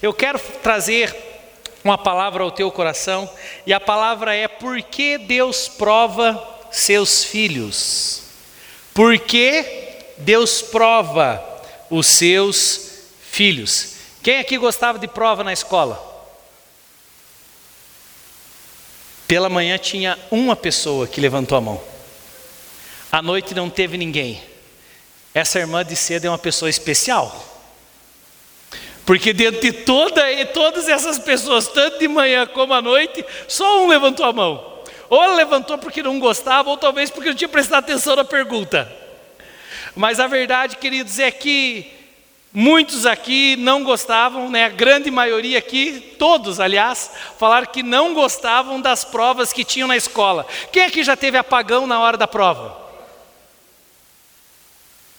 Eu quero trazer uma palavra ao teu coração, e a palavra é: por que Deus prova seus filhos? Por que Deus prova os seus filhos? Quem aqui gostava de prova na escola? Pela manhã tinha uma pessoa que levantou a mão. À noite não teve ninguém. Essa irmã de cedo é uma pessoa especial. Porque dentro de toda, todas essas pessoas, tanto de manhã como à noite, só um levantou a mão. Ou levantou porque não gostava, ou talvez porque não tinha prestado atenção na pergunta. Mas a verdade, queridos, é que Muitos aqui não gostavam, né? a grande maioria aqui, todos aliás, falaram que não gostavam das provas que tinham na escola. Quem aqui já teve apagão na hora da prova?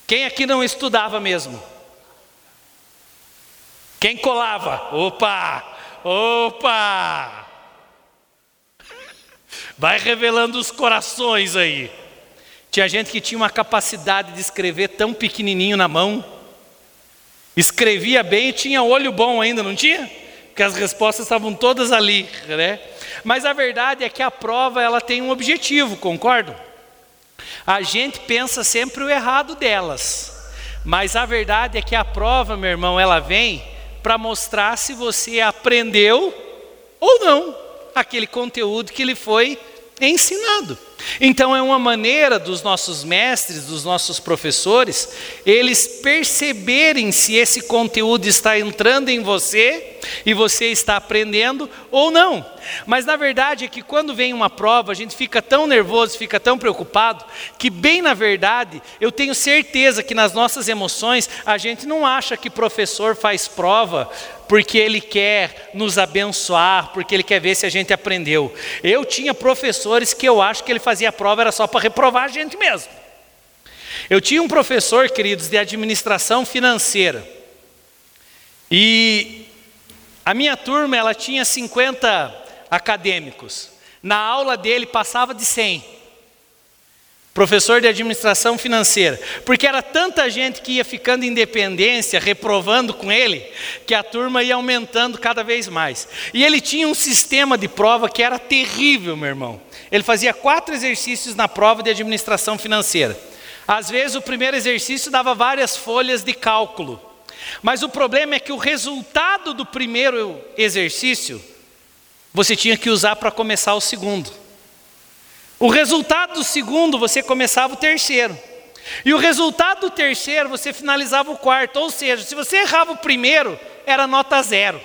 Quem aqui não estudava mesmo? Quem colava? Opa! Opa! Vai revelando os corações aí. Tinha gente que tinha uma capacidade de escrever tão pequenininho na mão Escrevia bem e tinha olho bom ainda, não tinha? Porque as respostas estavam todas ali, né? Mas a verdade é que a prova ela tem um objetivo, concordo? A gente pensa sempre o errado delas. Mas a verdade é que a prova, meu irmão, ela vem para mostrar se você aprendeu ou não aquele conteúdo que lhe foi ensinado. Então é uma maneira dos nossos mestres, dos nossos professores, eles perceberem se esse conteúdo está entrando em você e você está aprendendo ou não. Mas na verdade é que quando vem uma prova, a gente fica tão nervoso, fica tão preocupado, que bem na verdade, eu tenho certeza que nas nossas emoções, a gente não acha que professor faz prova porque ele quer nos abençoar, porque ele quer ver se a gente aprendeu. Eu tinha professores que eu acho que ele fazia prova era só para reprovar a gente mesmo. Eu tinha um professor, queridos, de administração financeira. E a minha turma, ela tinha 50 acadêmicos. Na aula dele passava de 100 professor de administração financeira, porque era tanta gente que ia ficando em reprovando com ele, que a turma ia aumentando cada vez mais. E ele tinha um sistema de prova que era terrível, meu irmão. Ele fazia quatro exercícios na prova de administração financeira. Às vezes o primeiro exercício dava várias folhas de cálculo. Mas o problema é que o resultado do primeiro exercício você tinha que usar para começar o segundo. O resultado do segundo, você começava o terceiro. E o resultado do terceiro, você finalizava o quarto. Ou seja, se você errava o primeiro, era nota zero.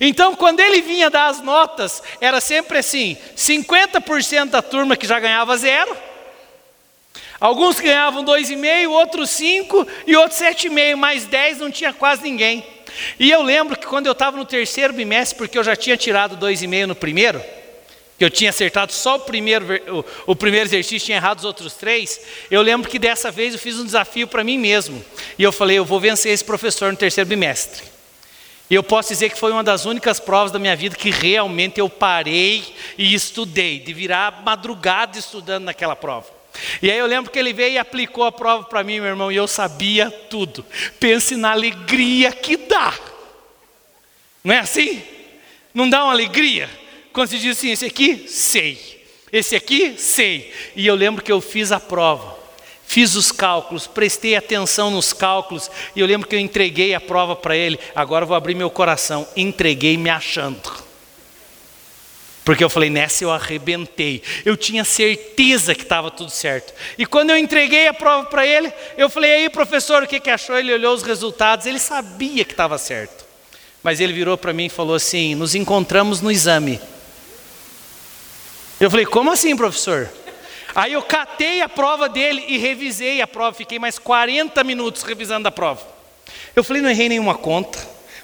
Então, quando ele vinha dar as notas, era sempre assim: 50% da turma que já ganhava zero, alguns ganhavam 2,5, outros 5 e outros 7,5, mais 10 não tinha quase ninguém. E eu lembro que quando eu estava no terceiro bimestre, porque eu já tinha tirado 2,5 no primeiro, que eu tinha acertado só o primeiro, o, o, primeiro exercício, tinha errado os outros três, eu lembro que dessa vez eu fiz um desafio para mim mesmo. E eu falei, eu vou vencer esse professor no terceiro bimestre. E eu posso dizer que foi uma das únicas provas da minha vida que realmente eu parei e estudei, de virar madrugada estudando naquela prova. E aí eu lembro que ele veio e aplicou a prova para mim, meu irmão, e eu sabia tudo. Pense na alegria que dá. Não é assim? Não dá uma alegria? Quando se diz assim, esse aqui, sei. Esse aqui, sei. E eu lembro que eu fiz a prova. Fiz os cálculos, prestei atenção nos cálculos, e eu lembro que eu entreguei a prova para ele. Agora vou abrir meu coração. Entreguei me achando. Porque eu falei, nessa eu arrebentei. Eu tinha certeza que estava tudo certo. E quando eu entreguei a prova para ele, eu falei, aí professor, o que, que achou? Ele olhou os resultados, ele sabia que estava certo. Mas ele virou para mim e falou assim: nos encontramos no exame. Eu falei, como assim, professor? Aí eu catei a prova dele e revisei a prova, fiquei mais 40 minutos revisando a prova. Eu falei, não errei nenhuma conta.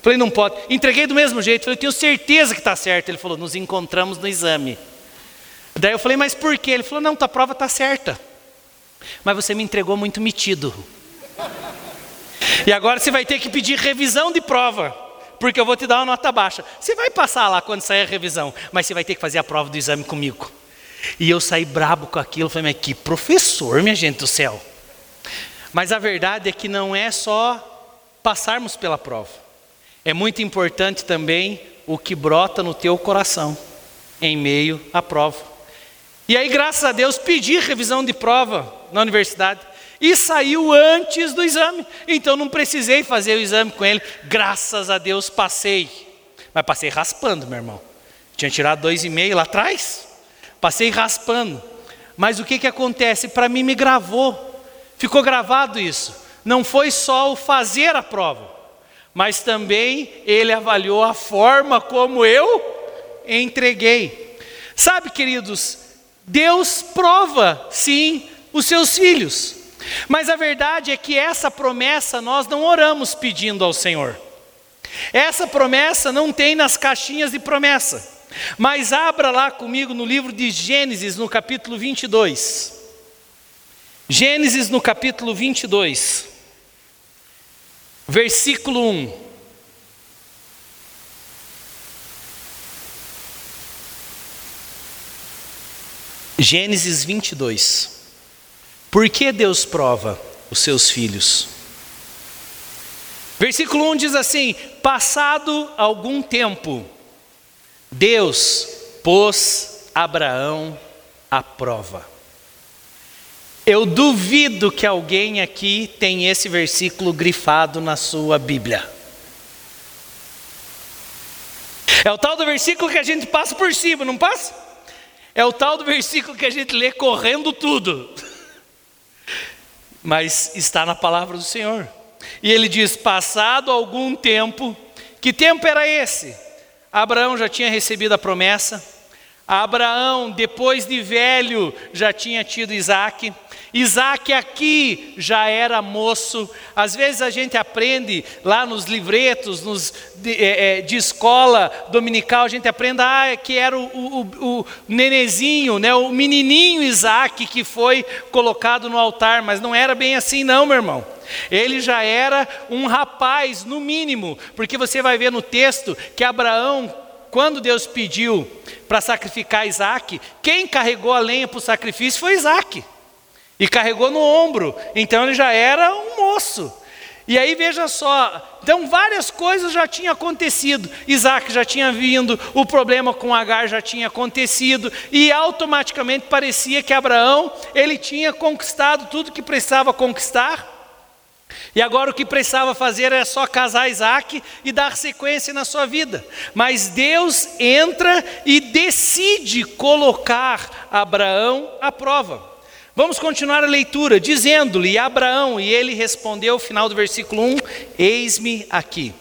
Falei, não pode. Entreguei do mesmo jeito, falei, tenho certeza que está certo. Ele falou, nos encontramos no exame. Daí eu falei, mas por quê? Ele falou, não, tua prova está certa. Mas você me entregou muito metido. E agora você vai ter que pedir revisão de prova porque eu vou te dar uma nota baixa. Você vai passar lá quando sair a revisão, mas você vai ter que fazer a prova do exame comigo. E eu saí brabo com aquilo, falei, mas que professor, minha gente do céu. Mas a verdade é que não é só passarmos pela prova, é muito importante também o que brota no teu coração em meio à prova. E aí, graças a Deus, pedi revisão de prova na universidade e saiu antes do exame. Então não precisei fazer o exame com ele. Graças a Deus passei. Mas passei raspando, meu irmão. Tinha tirado dois e meio lá atrás. Passei raspando. Mas o que, que acontece? Para mim me gravou. Ficou gravado isso. Não foi só o fazer a prova, mas também ele avaliou a forma como eu entreguei. Sabe, queridos, Deus prova, sim, os seus filhos. Mas a verdade é que essa promessa nós não oramos pedindo ao Senhor. Essa promessa não tem nas caixinhas de promessa. Mas abra lá comigo no livro de Gênesis, no capítulo 22. Gênesis, no capítulo 22, versículo 1. Gênesis 22. Por que Deus prova os seus filhos? Versículo 1 diz assim: Passado algum tempo, Deus pôs Abraão à prova. Eu duvido que alguém aqui tenha esse versículo grifado na sua Bíblia. É o tal do versículo que a gente passa por cima, não passa? É o tal do versículo que a gente lê correndo tudo mas está na palavra do Senhor. E ele diz: Passado algum tempo, que tempo era esse? Abraão já tinha recebido a promessa, Abraão, depois de velho, já tinha tido Isaac. Isaac aqui já era moço. Às vezes a gente aprende lá nos livretos nos, de, é, é de escola dominical, a gente aprende ah, que era o, o, o nenezinho, né, o menininho Isaac que foi colocado no altar, mas não era bem assim, não, meu irmão. Ele já era um rapaz, no mínimo, porque você vai ver no texto que Abraão, quando Deus pediu para sacrificar Isaac, quem carregou a lenha para o sacrifício foi Isaac. E carregou no ombro. Então ele já era um moço. E aí veja só, então várias coisas já tinham acontecido. Isaac já tinha vindo, o problema com Agar já tinha acontecido, e automaticamente parecia que Abraão, ele tinha conquistado tudo que precisava conquistar. E agora o que precisava fazer era só casar Isaac e dar sequência na sua vida. Mas Deus entra e decide colocar Abraão à prova. Vamos continuar a leitura, dizendo-lhe Abraão, e ele respondeu, final do versículo 1: Eis-me aqui.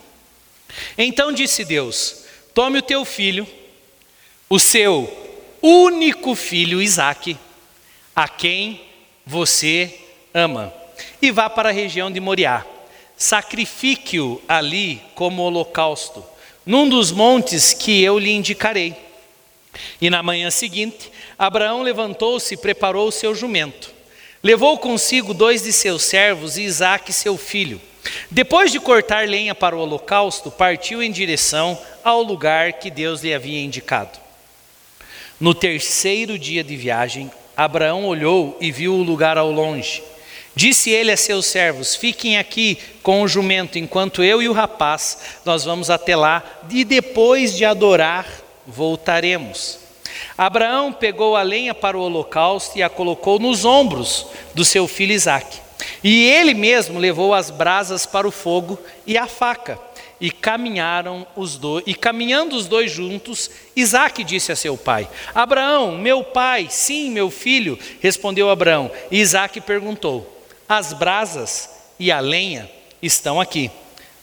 Então disse Deus: Tome o teu filho, o seu único filho Isaque, a quem você ama, e vá para a região de Moriá. Sacrifique-o ali como holocausto, num dos montes que eu lhe indicarei. E na manhã seguinte, Abraão levantou-se e preparou o seu jumento. Levou consigo dois de seus servos e Isaque, seu filho. Depois de cortar lenha para o holocausto, partiu em direção ao lugar que Deus lhe havia indicado. No terceiro dia de viagem, Abraão olhou e viu o lugar ao longe. Disse ele a seus servos: Fiquem aqui com o jumento, enquanto eu e o rapaz nós vamos até lá, e depois de adorar, voltaremos. Abraão pegou a lenha para o holocausto e a colocou nos ombros do seu filho Isaque. E ele mesmo levou as brasas para o fogo e a faca. E caminharam os dois, e caminhando os dois juntos, Isaque disse a seu pai: Abraão, meu pai, sim, meu filho, respondeu Abraão. E Isaque perguntou: As brasas e a lenha estão aqui.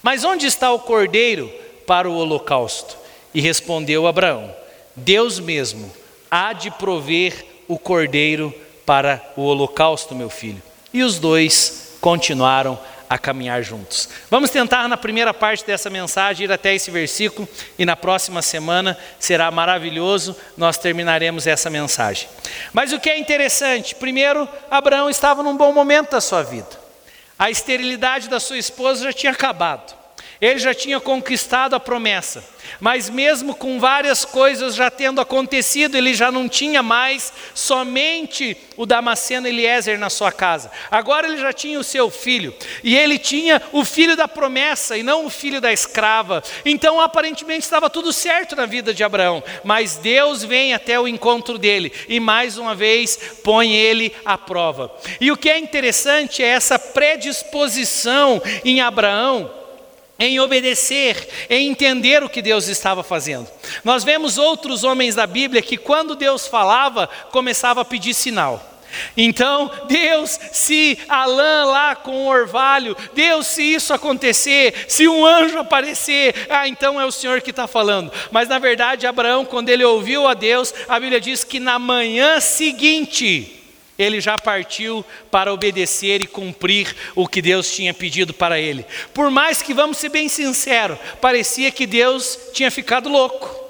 Mas onde está o cordeiro para o holocausto? E respondeu Abraão: Deus mesmo há de prover o cordeiro para o holocausto, meu filho. E os dois continuaram a caminhar juntos. Vamos tentar na primeira parte dessa mensagem ir até esse versículo e na próxima semana será maravilhoso, nós terminaremos essa mensagem. Mas o que é interessante, primeiro, Abraão estava num bom momento da sua vida. A esterilidade da sua esposa já tinha acabado. Ele já tinha conquistado a promessa. Mas mesmo com várias coisas já tendo acontecido, ele já não tinha mais somente o Damasceno Eliezer na sua casa. Agora ele já tinha o seu filho, e ele tinha o filho da promessa e não o filho da escrava. Então aparentemente estava tudo certo na vida de Abraão, mas Deus vem até o encontro dele e mais uma vez põe ele à prova. E o que é interessante é essa predisposição em Abraão em obedecer, em entender o que Deus estava fazendo. Nós vemos outros homens da Bíblia que, quando Deus falava, começava a pedir sinal. Então, Deus, se Alã lá com o orvalho, Deus, se isso acontecer, se um anjo aparecer, ah, então é o Senhor que está falando. Mas na verdade, Abraão, quando ele ouviu a Deus, a Bíblia diz que na manhã seguinte, ele já partiu para obedecer e cumprir o que Deus tinha pedido para ele. Por mais que, vamos ser bem sinceros, parecia que Deus tinha ficado louco.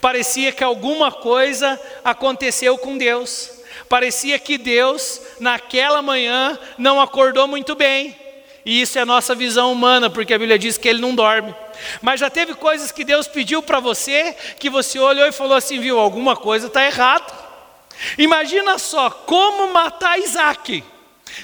Parecia que alguma coisa aconteceu com Deus. Parecia que Deus, naquela manhã, não acordou muito bem. E isso é a nossa visão humana, porque a Bíblia diz que ele não dorme. Mas já teve coisas que Deus pediu para você, que você olhou e falou assim: viu, alguma coisa está errada. Imagina só como matar Isaac.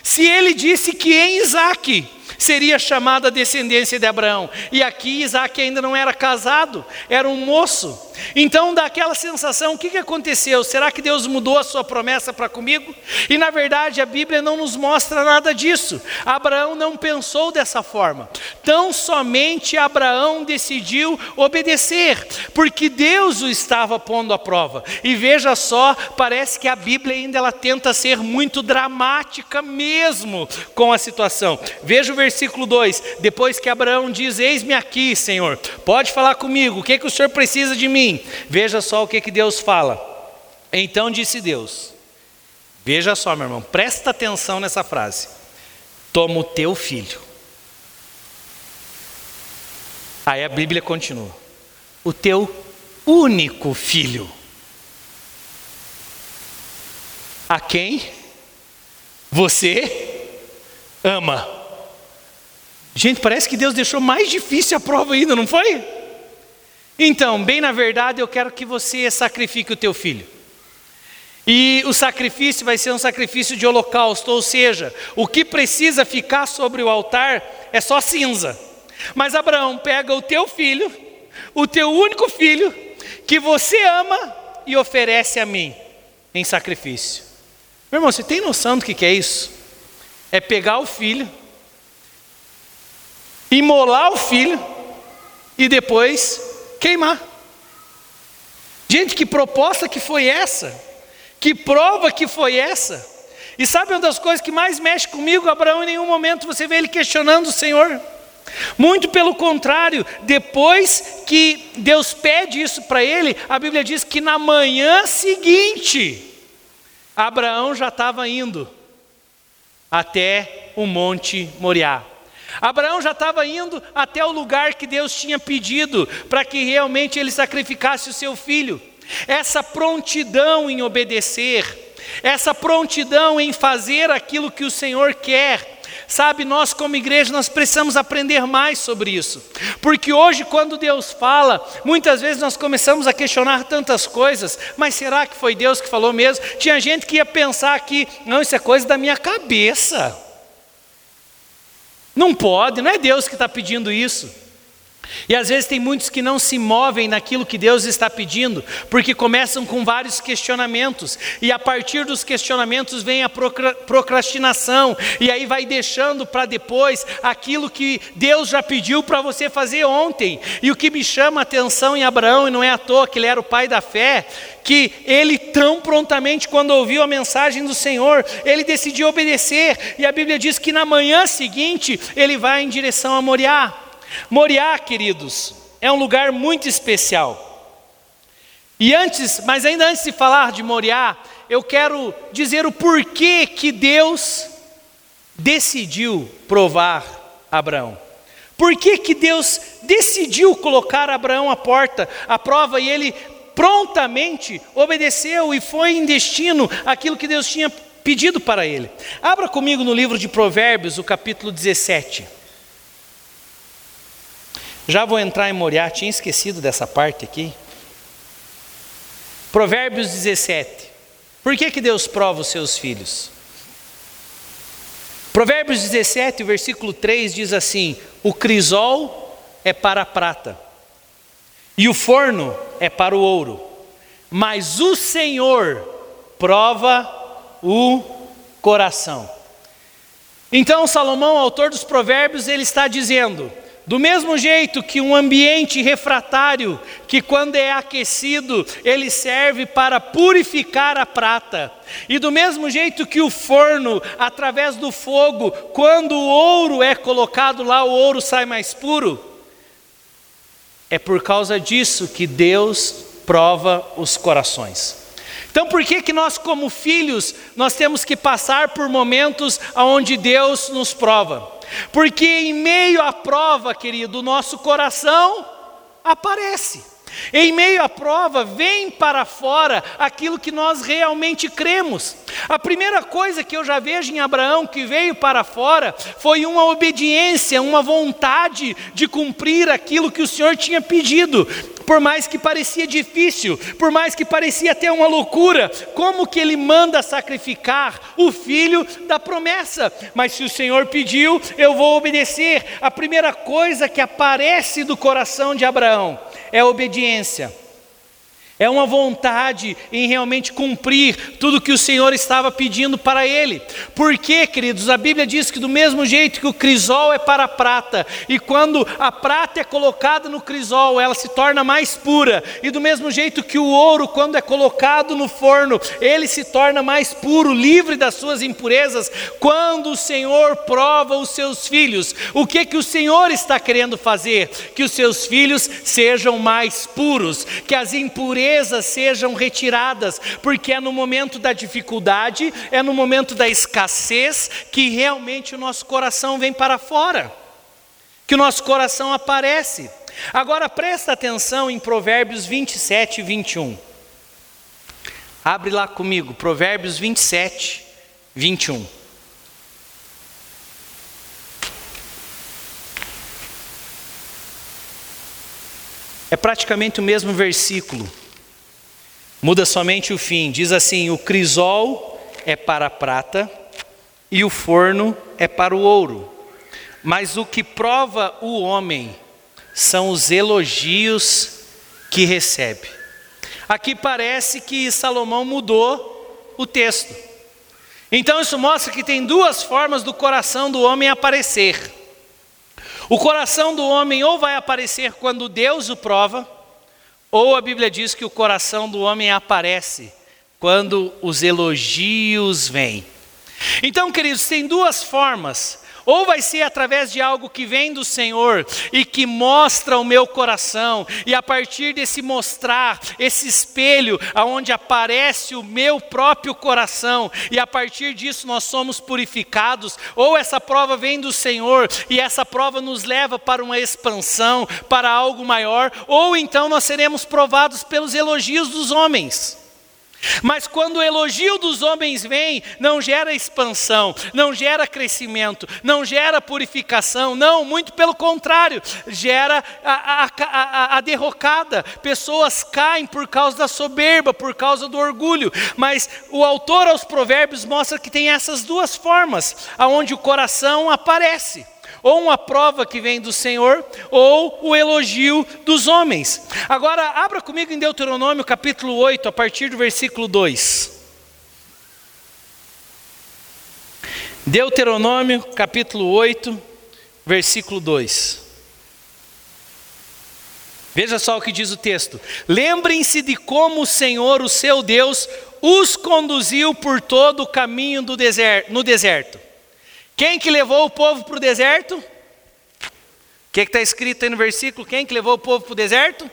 Se ele disse que em Isaac seria chamada descendência de Abraão. E aqui Isaac ainda não era casado, era um moço. Então dá aquela sensação: o que, que aconteceu? Será que Deus mudou a sua promessa para comigo? E na verdade a Bíblia não nos mostra nada disso. Abraão não pensou dessa forma. Tão somente Abraão decidiu obedecer, porque Deus o estava pondo à prova. E veja só, parece que a Bíblia ainda ela tenta ser muito dramática mesmo com a situação. Veja o versículo 2: depois que Abraão diz: Eis-me aqui, Senhor, pode falar comigo, o que, que o Senhor precisa de mim? Veja só o que, que Deus fala. Então disse Deus: Veja só, meu irmão, presta atenção nessa frase: Toma o teu filho. Aí a Bíblia continua: O teu único filho. A quem você ama. Gente, parece que Deus deixou mais difícil a prova ainda, não foi? Então, bem na verdade, eu quero que você sacrifique o teu filho. E o sacrifício vai ser um sacrifício de holocausto, ou seja, o que precisa ficar sobre o altar é só cinza. Mas Abraão pega o teu filho, o teu único filho, que você ama e oferece a mim em sacrifício. Meu irmão, você tem noção do que é isso? É pegar o filho, imolar o filho e depois queimar. Gente, que proposta que foi essa? Que prova que foi essa? E sabe uma das coisas que mais mexe comigo, Abraão, em nenhum momento você vê ele questionando o Senhor. Muito pelo contrário, depois que Deus pede isso para ele, a Bíblia diz que na manhã seguinte, Abraão já estava indo até o Monte Moriá. Abraão já estava indo até o lugar que Deus tinha pedido para que realmente ele sacrificasse o seu filho. Essa prontidão em obedecer, essa prontidão em fazer aquilo que o Senhor quer, Sabe, nós como igreja, nós precisamos aprender mais sobre isso. Porque hoje, quando Deus fala, muitas vezes nós começamos a questionar tantas coisas, mas será que foi Deus que falou mesmo? Tinha gente que ia pensar que, não, isso é coisa da minha cabeça. Não pode, não é Deus que está pedindo isso. E às vezes tem muitos que não se movem naquilo que Deus está pedindo, porque começam com vários questionamentos, e a partir dos questionamentos vem a procrastinação, e aí vai deixando para depois aquilo que Deus já pediu para você fazer ontem. E o que me chama a atenção em Abraão, e não é à toa que ele era o pai da fé, que ele tão prontamente, quando ouviu a mensagem do Senhor, ele decidiu obedecer, e a Bíblia diz que na manhã seguinte ele vai em direção a Moriá. Moriá, queridos, é um lugar muito especial. E antes, mas ainda antes de falar de Moriá, eu quero dizer o porquê que Deus decidiu provar Abraão. Por que, que Deus decidiu colocar Abraão à porta, à prova, e ele prontamente obedeceu e foi em destino aquilo que Deus tinha pedido para ele. Abra comigo no livro de Provérbios, o capítulo 17. Já vou entrar em Moriá, tinha esquecido dessa parte aqui. Provérbios 17. Por que, que Deus prova os seus filhos? Provérbios 17, versículo 3 diz assim: O crisol é para a prata, e o forno é para o ouro, mas o Senhor prova o coração. Então, Salomão, autor dos Provérbios, ele está dizendo: do mesmo jeito que um ambiente refratário, que quando é aquecido, ele serve para purificar a prata, e do mesmo jeito que o forno, através do fogo, quando o ouro é colocado lá, o ouro sai mais puro. É por causa disso que Deus prova os corações. Então, por que que nós como filhos nós temos que passar por momentos onde Deus nos prova? Porque em meio à prova, querido, o nosso coração aparece. Em meio à prova, vem para fora aquilo que nós realmente cremos. A primeira coisa que eu já vejo em Abraão que veio para fora foi uma obediência, uma vontade de cumprir aquilo que o Senhor tinha pedido. Por mais que parecia difícil, por mais que parecia até uma loucura, como que ele manda sacrificar o filho da promessa? Mas se o Senhor pediu, eu vou obedecer. A primeira coisa que aparece do coração de Abraão é obediência. É uma vontade em realmente cumprir tudo que o Senhor estava pedindo para ele. Porque, queridos, a Bíblia diz que do mesmo jeito que o crisol é para a prata, e quando a prata é colocada no crisol, ela se torna mais pura, e do mesmo jeito que o ouro, quando é colocado no forno, ele se torna mais puro, livre das suas impurezas, quando o Senhor prova os seus filhos, o que que o Senhor está querendo fazer? Que os seus filhos sejam mais puros, que as impurezas sejam retiradas, porque é no momento da dificuldade, é no momento da escassez que realmente o nosso coração vem para fora, que o nosso coração aparece. Agora presta atenção em Provérbios 27 e 21. Abre lá comigo, Provérbios 27, 21. É praticamente o mesmo versículo. Muda somente o fim. Diz assim: o crisol é para a prata e o forno é para o ouro. Mas o que prova o homem são os elogios que recebe. Aqui parece que Salomão mudou o texto. Então isso mostra que tem duas formas do coração do homem aparecer. O coração do homem ou vai aparecer quando Deus o prova, ou a Bíblia diz que o coração do homem aparece quando os elogios vêm. Então, queridos, tem duas formas ou vai ser através de algo que vem do Senhor e que mostra o meu coração, e a partir desse mostrar, esse espelho, aonde aparece o meu próprio coração, e a partir disso nós somos purificados, ou essa prova vem do Senhor e essa prova nos leva para uma expansão, para algo maior, ou então nós seremos provados pelos elogios dos homens. Mas quando o elogio dos homens vem, não gera expansão, não gera crescimento, não gera purificação, não, muito pelo contrário, gera a, a, a, a, derrocada. Pessoas caem por causa da soberba, por causa do orgulho. Mas o autor aos Provérbios mostra que tem essas duas formas, aonde o coração aparece ou uma prova que vem do Senhor, ou o elogio dos homens. Agora, abra comigo em Deuteronômio capítulo 8, a partir do versículo 2. Deuteronômio capítulo 8, versículo 2. Veja só o que diz o texto: Lembrem-se de como o Senhor, o seu Deus, os conduziu por todo o caminho do deserto, no deserto quem que levou o povo para o deserto? O que está escrito aí no versículo? Quem que levou o povo para o deserto?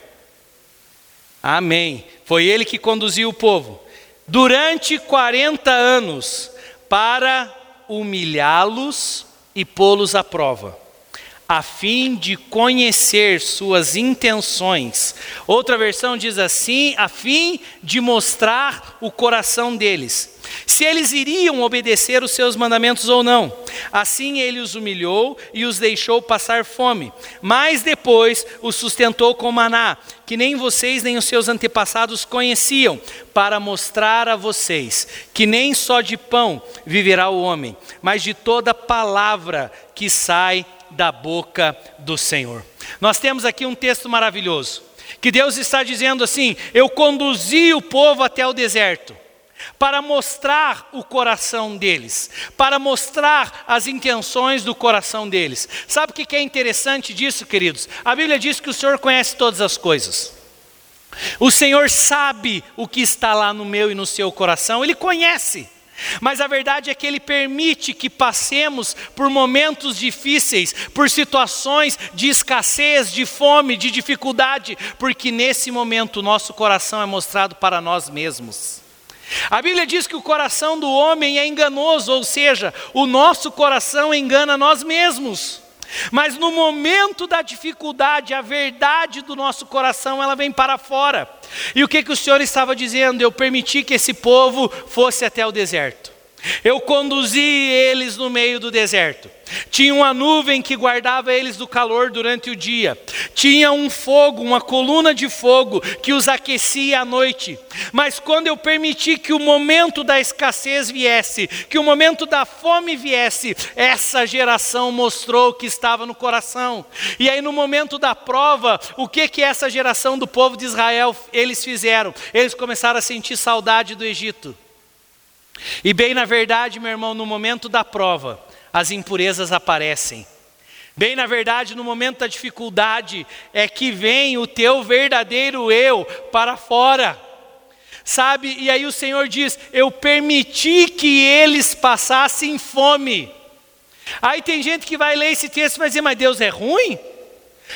Amém. Foi ele que conduziu o povo. Durante 40 anos, para humilhá-los e pô-los à prova, a fim de conhecer suas intenções. Outra versão diz assim: a fim de mostrar o coração deles se eles iriam obedecer os seus mandamentos ou não. Assim ele os humilhou e os deixou passar fome, mas depois os sustentou com maná, que nem vocês nem os seus antepassados conheciam, para mostrar a vocês que nem só de pão viverá o homem, mas de toda palavra que sai da boca do Senhor. Nós temos aqui um texto maravilhoso, que Deus está dizendo assim: Eu conduzi o povo até o deserto para mostrar o coração deles, para mostrar as intenções do coração deles. Sabe o que é interessante disso, queridos? A Bíblia diz que o Senhor conhece todas as coisas. O Senhor sabe o que está lá no meu e no seu coração, Ele conhece. Mas a verdade é que Ele permite que passemos por momentos difíceis, por situações de escassez, de fome, de dificuldade, porque nesse momento o nosso coração é mostrado para nós mesmos. A Bíblia diz que o coração do homem é enganoso, ou seja, o nosso coração engana nós mesmos. Mas no momento da dificuldade, a verdade do nosso coração, ela vem para fora. E o que, que o Senhor estava dizendo? Eu permiti que esse povo fosse até o deserto. Eu conduzi eles no meio do deserto. Tinha uma nuvem que guardava eles do calor durante o dia. Tinha um fogo, uma coluna de fogo que os aquecia à noite. Mas quando eu permiti que o momento da escassez viesse, que o momento da fome viesse, essa geração mostrou que estava no coração. E aí no momento da prova, o que que essa geração do povo de Israel eles fizeram? Eles começaram a sentir saudade do Egito. E bem na verdade, meu irmão, no momento da prova, as impurezas aparecem. Bem na verdade, no momento da dificuldade, é que vem o teu verdadeiro eu para fora. Sabe? E aí o Senhor diz: Eu permiti que eles passassem fome. Aí tem gente que vai ler esse texto e vai dizer: Mas Deus é ruim?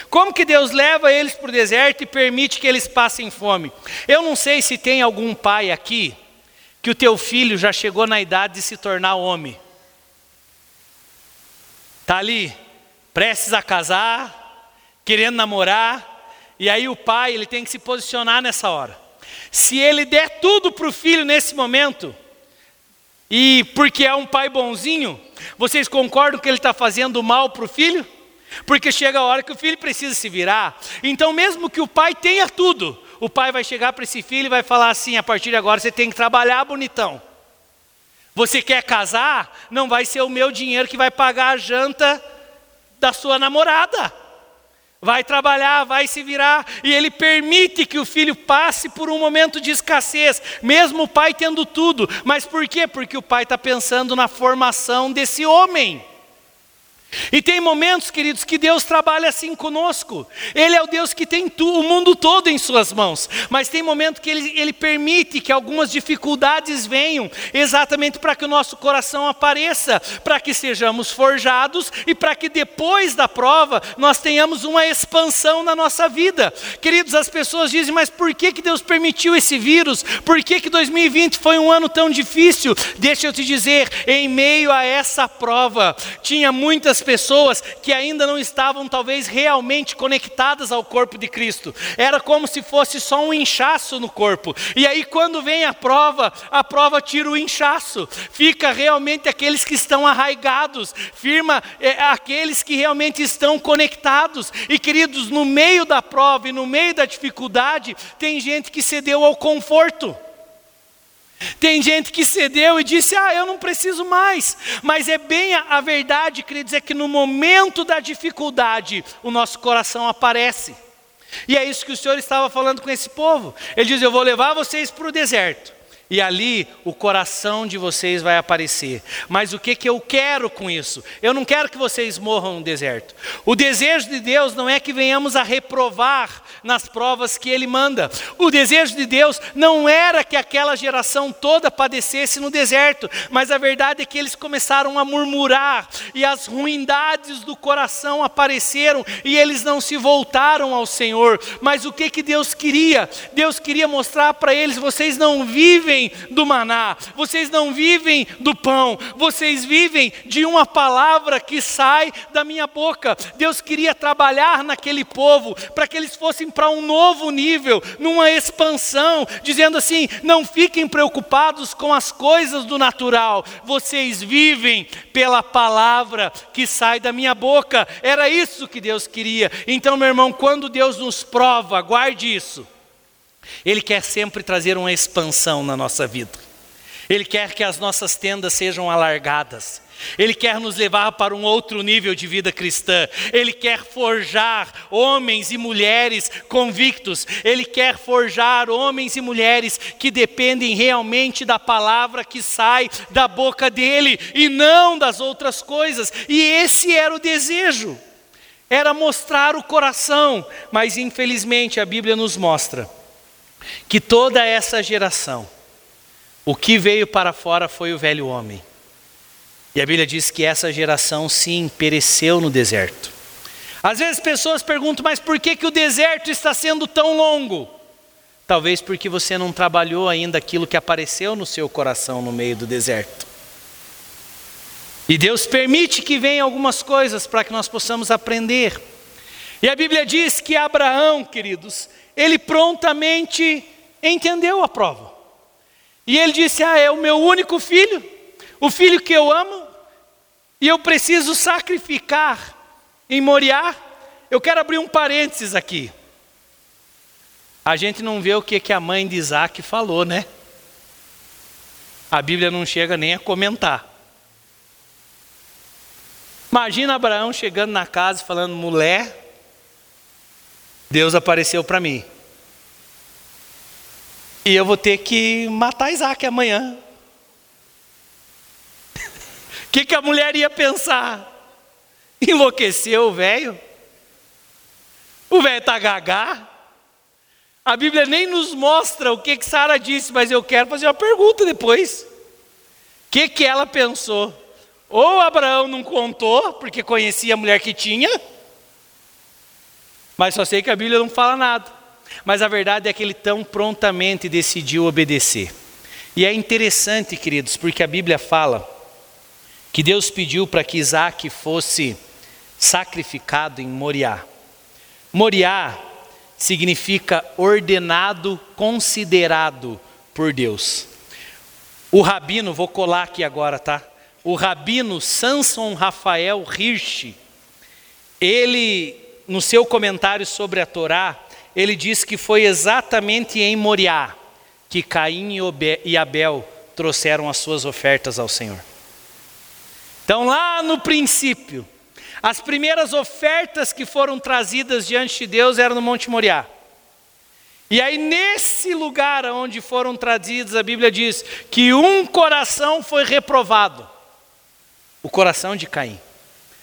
Como que Deus leva eles para o deserto e permite que eles passem fome? Eu não sei se tem algum pai aqui que o teu filho já chegou na idade de se tornar homem. Está ali, prestes a casar, querendo namorar, e aí o pai ele tem que se posicionar nessa hora. Se ele der tudo para o filho nesse momento, e porque é um pai bonzinho, vocês concordam que ele está fazendo mal para o filho? Porque chega a hora que o filho precisa se virar. Então, mesmo que o pai tenha tudo, o pai vai chegar para esse filho e vai falar assim: a partir de agora você tem que trabalhar, bonitão. Você quer casar? Não vai ser o meu dinheiro que vai pagar a janta da sua namorada. Vai trabalhar, vai se virar, e ele permite que o filho passe por um momento de escassez, mesmo o pai tendo tudo. Mas por quê? Porque o pai está pensando na formação desse homem. E tem momentos, queridos, que Deus trabalha assim conosco. Ele é o Deus que tem tu, o mundo todo em suas mãos. Mas tem momentos que ele, ele permite que algumas dificuldades venham, exatamente para que o nosso coração apareça, para que sejamos forjados e para que depois da prova nós tenhamos uma expansão na nossa vida. Queridos, as pessoas dizem, mas por que, que Deus permitiu esse vírus? Por que, que 2020 foi um ano tão difícil? Deixa eu te dizer, em meio a essa prova, tinha muitas pessoas que ainda não estavam talvez realmente conectadas ao corpo de Cristo. Era como se fosse só um inchaço no corpo. E aí quando vem a prova, a prova tira o inchaço. Fica realmente aqueles que estão arraigados, firma é, aqueles que realmente estão conectados. E queridos, no meio da prova e no meio da dificuldade, tem gente que cedeu ao conforto. Tem gente que cedeu e disse: Ah, eu não preciso mais. Mas é bem a, a verdade, queridos, é que no momento da dificuldade, o nosso coração aparece. E é isso que o Senhor estava falando com esse povo. Ele diz: Eu vou levar vocês para o deserto. E ali o coração de vocês vai aparecer. Mas o que, que eu quero com isso? Eu não quero que vocês morram no deserto. O desejo de Deus não é que venhamos a reprovar nas provas que Ele manda. O desejo de Deus não era que aquela geração toda padecesse no deserto, mas a verdade é que eles começaram a murmurar e as ruindades do coração apareceram e eles não se voltaram ao Senhor. Mas o que, que Deus queria? Deus queria mostrar para eles: vocês não vivem do maná, vocês não vivem do pão, vocês vivem de uma palavra que sai da minha boca. Deus queria trabalhar naquele povo para que eles fossem para um novo nível, numa expansão, dizendo assim: não fiquem preocupados com as coisas do natural, vocês vivem pela palavra que sai da minha boca. Era isso que Deus queria. Então, meu irmão, quando Deus nos prova, guarde isso. Ele quer sempre trazer uma expansão na nossa vida. Ele quer que as nossas tendas sejam alargadas. Ele quer nos levar para um outro nível de vida cristã. Ele quer forjar homens e mulheres convictos. Ele quer forjar homens e mulheres que dependem realmente da palavra que sai da boca dele e não das outras coisas. E esse era o desejo. Era mostrar o coração, mas infelizmente a Bíblia nos mostra que toda essa geração o que veio para fora foi o velho homem. E a Bíblia diz que essa geração, sim, pereceu no deserto. Às vezes pessoas perguntam, mas por que, que o deserto está sendo tão longo? Talvez porque você não trabalhou ainda aquilo que apareceu no seu coração no meio do deserto. E Deus permite que venham algumas coisas para que nós possamos aprender. E a Bíblia diz que Abraão, queridos, ele prontamente entendeu a prova. E ele disse: Ah, é o meu único filho, o filho que eu amo, e eu preciso sacrificar em Moriá. Eu quero abrir um parênteses aqui. A gente não vê o que, que a mãe de Isaac falou, né? A Bíblia não chega nem a comentar. Imagina Abraão chegando na casa falando: mulher, Deus apareceu para mim. E eu vou ter que matar Isaac amanhã. Que, que a mulher ia pensar? Enlouqueceu o velho? O velho está gagá? A Bíblia nem nos mostra o que, que Sara disse, mas eu quero fazer uma pergunta depois. O que, que ela pensou? Ou Abraão não contou, porque conhecia a mulher que tinha, mas só sei que a Bíblia não fala nada. Mas a verdade é que ele tão prontamente decidiu obedecer. E é interessante, queridos, porque a Bíblia fala que Deus pediu para que Isaac fosse sacrificado em Moriá. Moriá significa ordenado, considerado por Deus. O rabino, vou colar aqui agora, tá? O rabino Samson Rafael Hirsch, ele, no seu comentário sobre a Torá, ele diz que foi exatamente em Moriá que Caim e Abel trouxeram as suas ofertas ao Senhor. Então, lá no princípio, as primeiras ofertas que foram trazidas diante de Deus eram no Monte Moriá. E aí, nesse lugar onde foram trazidas, a Bíblia diz que um coração foi reprovado o coração de Caim,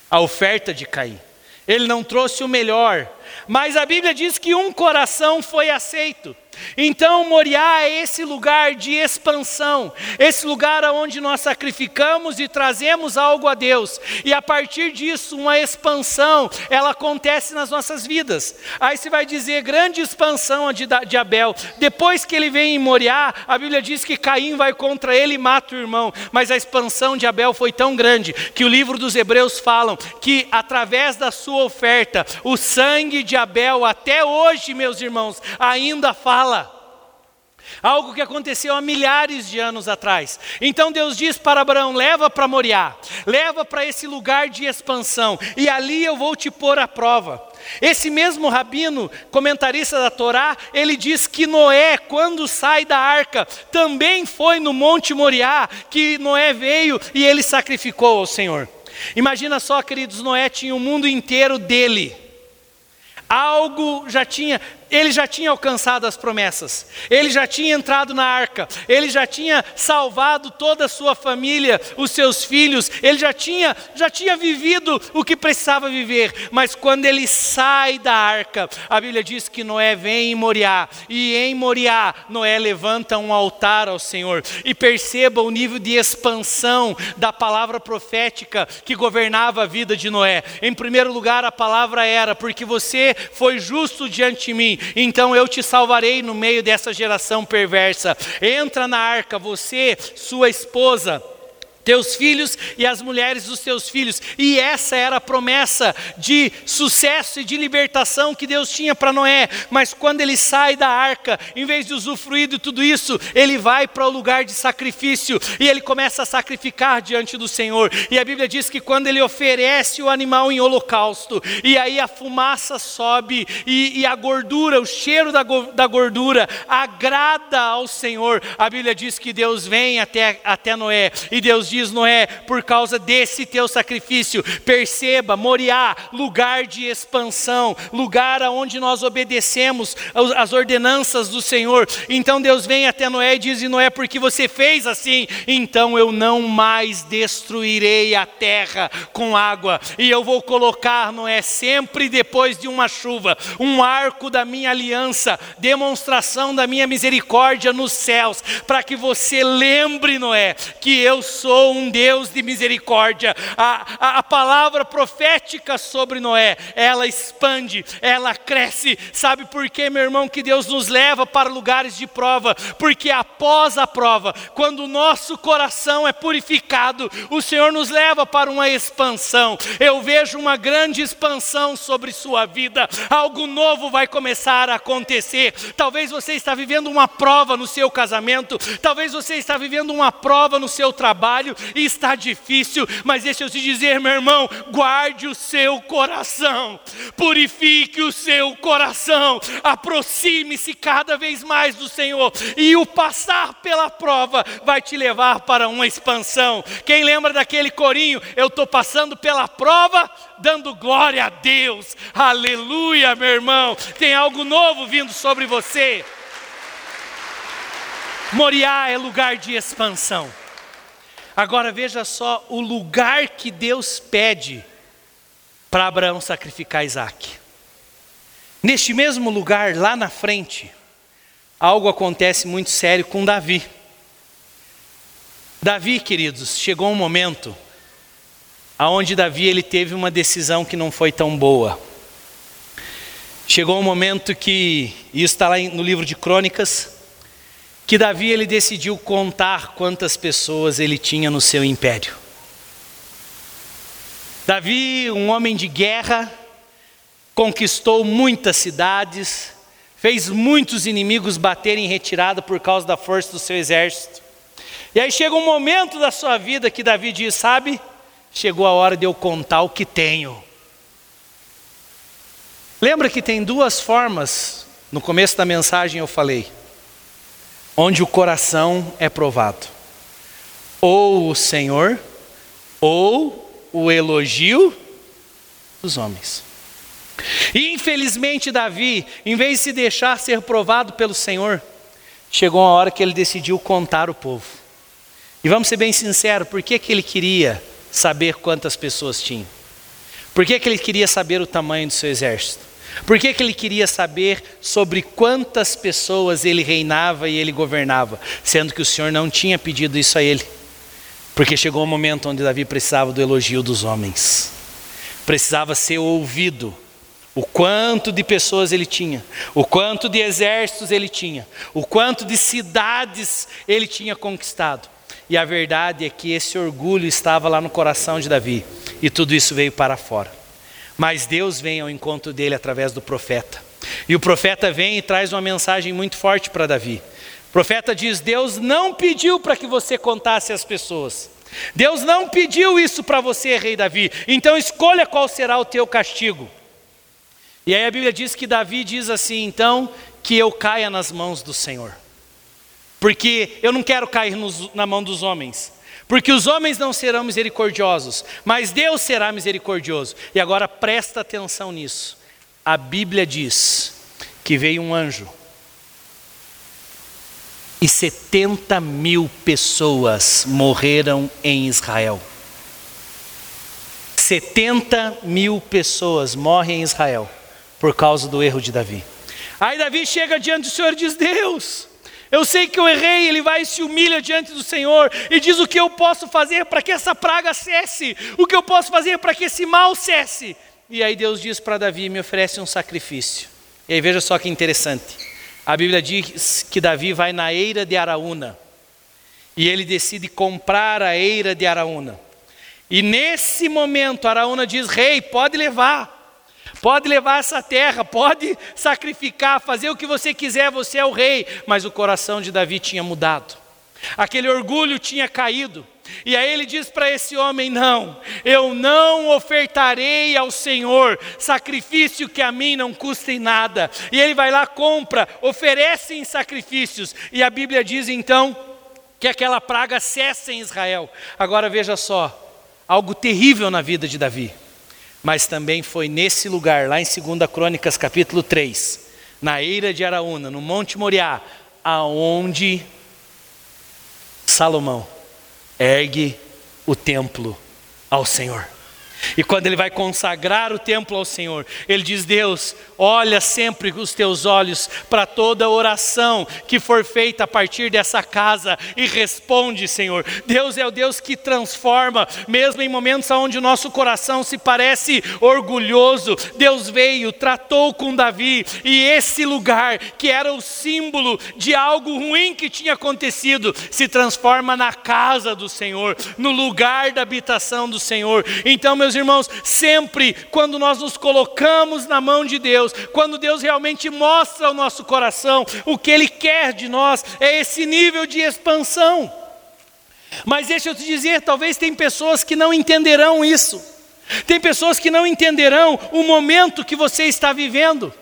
a oferta de Caim. Ele não trouxe o melhor, mas a Bíblia diz que um coração foi aceito. Então, Moriá é esse lugar de expansão, esse lugar onde nós sacrificamos e trazemos algo a Deus, e a partir disso, uma expansão, ela acontece nas nossas vidas. Aí você vai dizer, grande expansão de, de Abel. Depois que ele vem em Moriá, a Bíblia diz que Caim vai contra ele e mata o irmão, mas a expansão de Abel foi tão grande que o livro dos Hebreus falam que através da sua oferta, o sangue de Abel, até hoje, meus irmãos, ainda fala. Algo que aconteceu há milhares de anos atrás. Então Deus diz para Abraão: leva para Moriá, leva para esse lugar de expansão, e ali eu vou te pôr à prova. Esse mesmo rabino, comentarista da Torá, ele diz que Noé, quando sai da arca, também foi no Monte Moriá que Noé veio e ele sacrificou ao Senhor. Imagina só, queridos, Noé tinha o mundo inteiro dele. Algo já tinha, ele já tinha alcançado as promessas, ele já tinha entrado na arca, ele já tinha salvado toda a sua família, os seus filhos, ele já tinha, já tinha vivido o que precisava viver, mas quando ele sai da arca, a Bíblia diz que Noé vem em Moriá, e em Moriá, Noé levanta um altar ao Senhor, e perceba o nível de expansão da palavra profética que governava a vida de Noé. Em primeiro lugar, a palavra era: porque você foi justo diante de mim, então eu te salvarei no meio dessa geração perversa. Entra na arca, você, sua esposa, teus filhos e as mulheres dos teus filhos. E essa era a promessa de sucesso e de libertação que Deus tinha para Noé. Mas quando ele sai da arca, em vez de usufruir de tudo isso, ele vai para o lugar de sacrifício e ele começa a sacrificar diante do Senhor. E a Bíblia diz que quando ele oferece o animal em holocausto, e aí a fumaça sobe e, e a gordura, o cheiro da, da gordura agrada ao Senhor, a Bíblia diz que Deus vem até, até Noé e Deus diz: Noé, por causa desse teu sacrifício, perceba, Moriá, lugar de expansão, lugar aonde nós obedecemos as ordenanças do Senhor. Então Deus vem até Noé e diz: Noé, porque você fez assim, então eu não mais destruirei a terra com água, e eu vou colocar, Noé, sempre depois de uma chuva, um arco da minha aliança, demonstração da minha misericórdia nos céus, para que você lembre, Noé, que eu sou sou um Deus de misericórdia. A, a, a, palavra profética sobre Noé, ela expande, ela cresce. Sabe por quê, meu irmão, que Deus nos leva para lugares de prova? Porque após a prova, quando o nosso coração é purificado, o Senhor nos leva para uma expansão. Eu vejo uma grande expansão sobre sua vida. Algo novo vai começar a acontecer. Talvez você está vivendo uma prova no seu casamento, talvez você está vivendo uma prova no seu trabalho, trabalho e está difícil, mas deixa eu te dizer, meu irmão, guarde o seu coração, purifique o seu coração, aproxime-se cada vez mais do Senhor, e o passar pela prova vai te levar para uma expansão. Quem lembra daquele corinho? Eu estou passando pela prova, dando glória a Deus, aleluia, meu irmão, tem algo novo vindo sobre você. Moriá é lugar de expansão. Agora veja só o lugar que Deus pede para Abraão sacrificar Isaac. Neste mesmo lugar, lá na frente, algo acontece muito sério com Davi. Davi, queridos, chegou um momento aonde Davi ele teve uma decisão que não foi tão boa. Chegou um momento que, isso está lá no livro de Crônicas, que Davi ele decidiu contar quantas pessoas ele tinha no seu império. Davi, um homem de guerra, conquistou muitas cidades, fez muitos inimigos baterem em retirada por causa da força do seu exército. E aí chega um momento da sua vida que Davi diz: Sabe, chegou a hora de eu contar o que tenho. Lembra que tem duas formas, no começo da mensagem eu falei onde o coração é provado. Ou o Senhor, ou o elogio dos homens. E infelizmente Davi, em vez de se deixar ser provado pelo Senhor, chegou a hora que ele decidiu contar o povo. E vamos ser bem sinceros, por que, que ele queria saber quantas pessoas tinham? Por que, que ele queria saber o tamanho do seu exército? Por que, que ele queria saber sobre quantas pessoas ele reinava e ele governava, sendo que o Senhor não tinha pedido isso a ele? Porque chegou um momento onde Davi precisava do elogio dos homens, precisava ser ouvido. O quanto de pessoas ele tinha, o quanto de exércitos ele tinha, o quanto de cidades ele tinha conquistado. E a verdade é que esse orgulho estava lá no coração de Davi, e tudo isso veio para fora. Mas Deus vem ao encontro dele através do profeta. E o profeta vem e traz uma mensagem muito forte para Davi. O profeta diz: Deus não pediu para que você contasse as pessoas. Deus não pediu isso para você, rei Davi. Então escolha qual será o teu castigo. E aí a Bíblia diz que Davi diz assim: então, que eu caia nas mãos do Senhor. Porque eu não quero cair nos, na mão dos homens. Porque os homens não serão misericordiosos, mas Deus será misericordioso. E agora presta atenção nisso. A Bíblia diz que veio um anjo e 70 mil pessoas morreram em Israel. 70 mil pessoas morrem em Israel por causa do erro de Davi. Aí Davi chega diante do Senhor e diz: Deus, eu sei que eu errei, ele vai e se humilha diante do Senhor e diz o que eu posso fazer para que essa praga cesse, o que eu posso fazer para que esse mal cesse. E aí Deus diz para Davi: me oferece um sacrifício. E aí veja só que interessante. A Bíblia diz que Davi vai na eira de Araúna E ele decide comprar a eira de Araúna. E nesse momento, Araúna diz: Rei, pode levar. Pode levar essa terra, pode sacrificar, fazer o que você quiser, você é o rei. Mas o coração de Davi tinha mudado, aquele orgulho tinha caído. E aí ele diz para esse homem: Não, eu não ofertarei ao Senhor sacrifício que a mim não custe nada. E ele vai lá, compra, oferece em sacrifícios. E a Bíblia diz então que aquela praga cessa em Israel. Agora veja só, algo terrível na vida de Davi. Mas também foi nesse lugar, lá em 2 Crônicas capítulo 3, na eira de Araúna, no Monte Moriá, aonde Salomão ergue o templo ao Senhor. E quando ele vai consagrar o templo ao Senhor, ele diz: Deus, olha sempre os teus olhos para toda oração que for feita a partir dessa casa e responde, Senhor. Deus é o Deus que transforma, mesmo em momentos onde o nosso coração se parece orgulhoso. Deus veio, tratou com Davi, e esse lugar, que era o símbolo de algo ruim que tinha acontecido, se transforma na casa do Senhor, no lugar da habitação do Senhor. Então, meus meus irmãos, sempre quando nós nos colocamos na mão de Deus, quando Deus realmente mostra ao nosso coração o que Ele quer de nós, é esse nível de expansão. Mas deixa eu te dizer, talvez tem pessoas que não entenderão isso. Tem pessoas que não entenderão o momento que você está vivendo.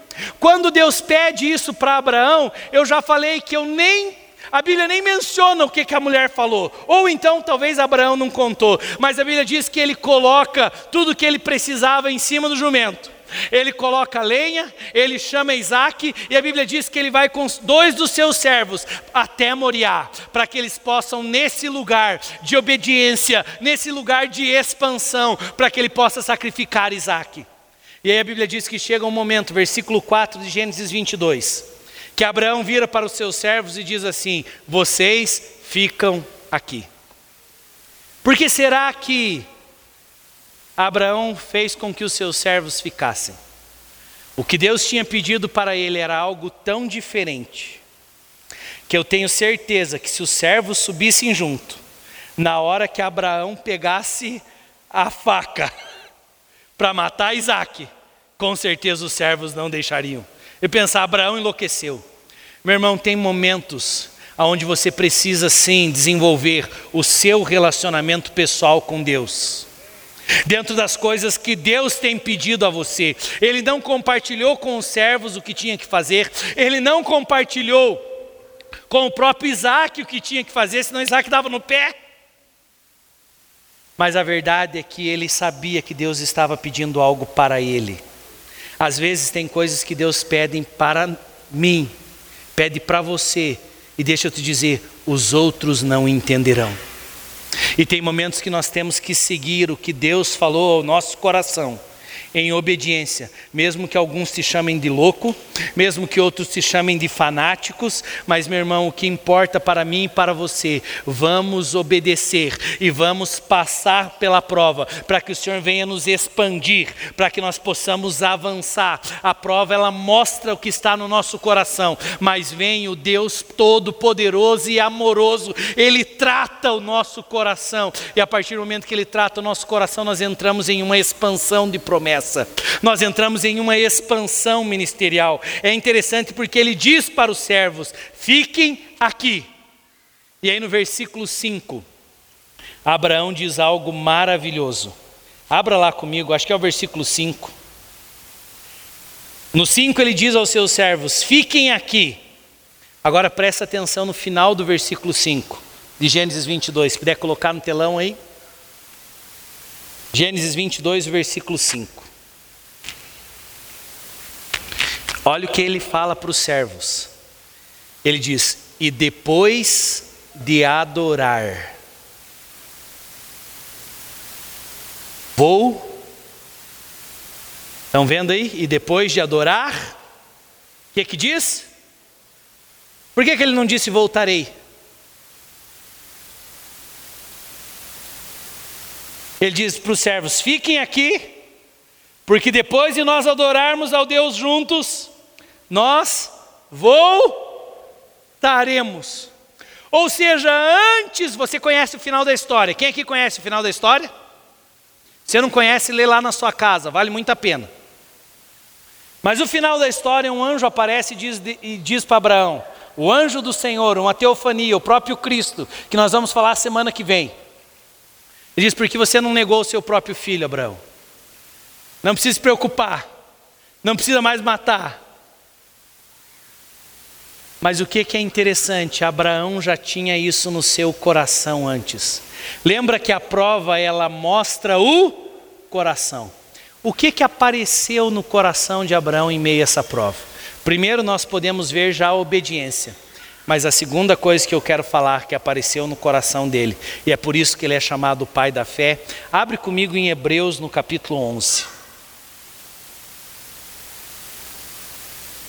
Quando Deus pede isso para Abraão, eu já falei que eu nem a Bíblia nem menciona o que, que a mulher falou. Ou então, talvez Abraão não contou. Mas a Bíblia diz que ele coloca tudo o que ele precisava em cima do jumento. Ele coloca lenha, ele chama Isaac, e a Bíblia diz que ele vai com dois dos seus servos até Moriá, para que eles possam, nesse lugar de obediência, nesse lugar de expansão, para que ele possa sacrificar Isaac. E aí a Bíblia diz que chega um momento, versículo 4 de Gênesis 22 que Abraão vira para os seus servos e diz assim: Vocês ficam aqui. Por que será que Abraão fez com que os seus servos ficassem? O que Deus tinha pedido para ele era algo tão diferente, que eu tenho certeza que se os servos subissem junto, na hora que Abraão pegasse a faca para matar Isaac, com certeza os servos não deixariam. E pensar, Abraão enlouqueceu. Meu irmão, tem momentos onde você precisa sim desenvolver o seu relacionamento pessoal com Deus. Dentro das coisas que Deus tem pedido a você, Ele não compartilhou com os servos o que tinha que fazer, Ele não compartilhou com o próprio Isaac o que tinha que fazer, senão Isaac dava no pé. Mas a verdade é que ele sabia que Deus estava pedindo algo para ele. Às vezes tem coisas que Deus pede para mim, pede para você, e deixa eu te dizer, os outros não entenderão. E tem momentos que nós temos que seguir o que Deus falou ao nosso coração em obediência, mesmo que alguns te chamem de louco, mesmo que outros te chamem de fanáticos, mas meu irmão, o que importa para mim e para você, vamos obedecer e vamos passar pela prova, para que o Senhor venha nos expandir, para que nós possamos avançar. A prova ela mostra o que está no nosso coração, mas vem o Deus todo-poderoso e amoroso, ele trata o nosso coração, e a partir do momento que ele trata o nosso coração, nós entramos em uma expansão de promessas promessa. Nós entramos em uma expansão ministerial. É interessante porque ele diz para os servos: fiquem aqui. E aí no versículo 5, Abraão diz algo maravilhoso. Abra lá comigo, acho que é o versículo 5. No 5 ele diz aos seus servos: fiquem aqui. Agora presta atenção no final do versículo 5 de Gênesis 22. Se puder colocar no telão aí. Gênesis 22, versículo 5. Olha o que ele fala para os servos. Ele diz: E depois de adorar, vou. Estão vendo aí? E depois de adorar, o que, que diz? Por que, que ele não disse voltarei? Ele diz para os servos: fiquem aqui, porque depois de nós adorarmos ao Deus juntos, nós voltaremos. Ou seja, antes você conhece o final da história. Quem aqui conhece o final da história? Se não conhece, lê lá na sua casa, vale muito a pena. Mas o final da história, um anjo aparece e diz, diz para Abraão: o anjo do Senhor, uma teofania, o próprio Cristo, que nós vamos falar semana que vem. Ele diz: porque você não negou o seu próprio filho, Abraão. Não precisa se preocupar, não precisa mais matar. Mas o que, é interessante? Abraão já tinha isso no seu coração antes. Lembra que a prova ela mostra o coração. O que, que apareceu no coração de Abraão em meio a essa prova? Primeiro, nós podemos ver já a obediência. Mas a segunda coisa que eu quero falar que apareceu no coração dele, e é por isso que ele é chamado pai da fé, abre comigo em Hebreus no capítulo 11.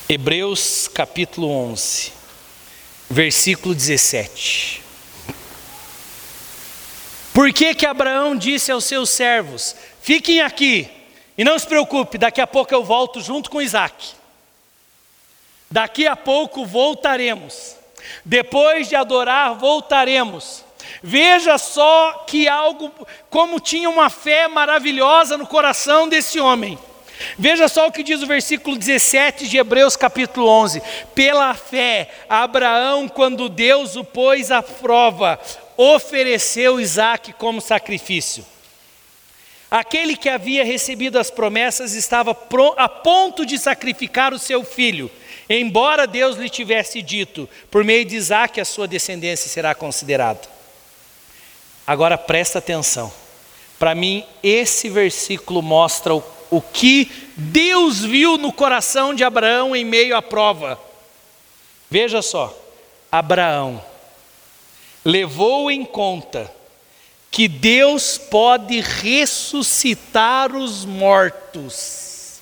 Hebreus capítulo 11, versículo 17. Por que que Abraão disse aos seus servos: Fiquem aqui e não se preocupe, daqui a pouco eu volto junto com Isaac. Daqui a pouco voltaremos. Depois de adorar, voltaremos. Veja só que algo, como tinha uma fé maravilhosa no coração desse homem. Veja só o que diz o versículo 17 de Hebreus capítulo 11: Pela fé, Abraão, quando Deus o pôs à prova, ofereceu Isaac como sacrifício. Aquele que havia recebido as promessas estava a ponto de sacrificar o seu filho, embora Deus lhe tivesse dito: por meio de Isaac a sua descendência será considerada. Agora presta atenção. Para mim, esse versículo mostra o o que Deus viu no coração de Abraão em meio à prova. Veja só, Abraão levou em conta que Deus pode ressuscitar os mortos.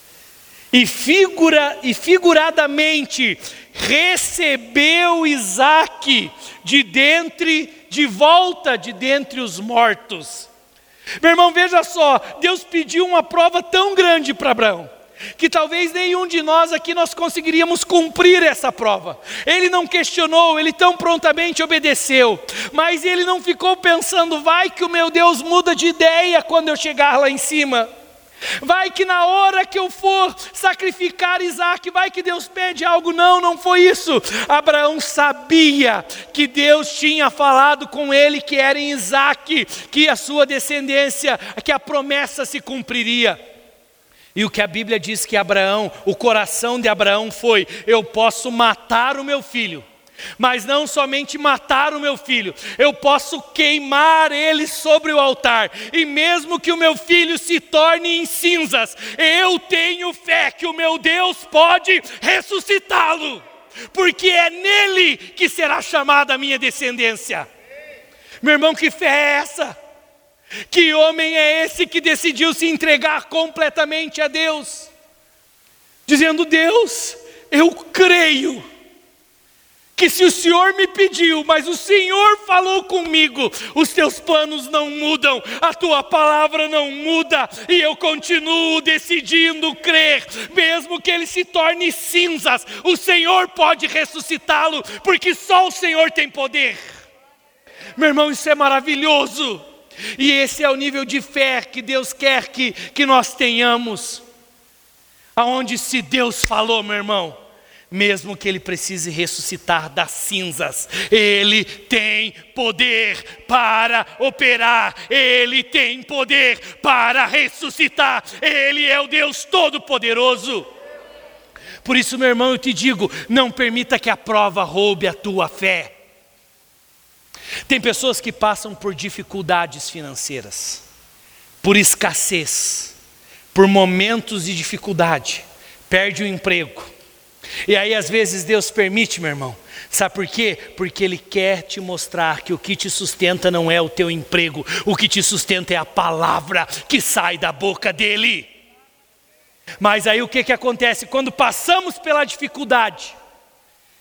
E, figura, e figuradamente recebeu Isaac de dentre, de volta de dentre os mortos. Meu irmão, veja só, Deus pediu uma prova tão grande para Abraão, que talvez nenhum de nós aqui nós conseguiríamos cumprir essa prova. Ele não questionou, ele tão prontamente obedeceu, mas ele não ficou pensando, vai que o meu Deus muda de ideia quando eu chegar lá em cima. Vai que na hora que eu for sacrificar Isaac, vai que Deus pede algo. Não, não foi isso. Abraão sabia que Deus tinha falado com ele que era em Isaac, que a sua descendência, que a promessa se cumpriria. E o que a Bíblia diz que Abraão, o coração de Abraão foi: eu posso matar o meu filho, mas não somente matar o meu filho, eu posso queimar ele sobre o altar, e mesmo que o meu filho se torne em cinzas, eu tenho fé que o meu Deus pode ressuscitá-lo, porque é nele que será chamada a minha descendência. Meu irmão, que fé é essa? Que homem é esse que decidiu se entregar completamente a Deus, dizendo: Deus, eu creio que se o Senhor me pediu, mas o Senhor falou comigo, os teus planos não mudam, a tua palavra não muda, e eu continuo decidindo crer, mesmo que ele se torne cinzas, o Senhor pode ressuscitá-lo, porque só o Senhor tem poder. Meu irmão, isso é maravilhoso, e esse é o nível de fé que Deus quer que, que nós tenhamos, aonde se Deus falou, meu irmão, mesmo que ele precise ressuscitar das cinzas, ele tem poder para operar, ele tem poder para ressuscitar, ele é o Deus Todo-Poderoso. Por isso, meu irmão, eu te digo: não permita que a prova roube a tua fé. Tem pessoas que passam por dificuldades financeiras, por escassez, por momentos de dificuldade, perde o emprego e aí, às vezes, Deus permite, meu irmão. Sabe por quê? Porque Ele quer te mostrar que o que te sustenta não é o teu emprego, o que te sustenta é a palavra que sai da boca dEle. Mas aí o que, que acontece? Quando passamos pela dificuldade,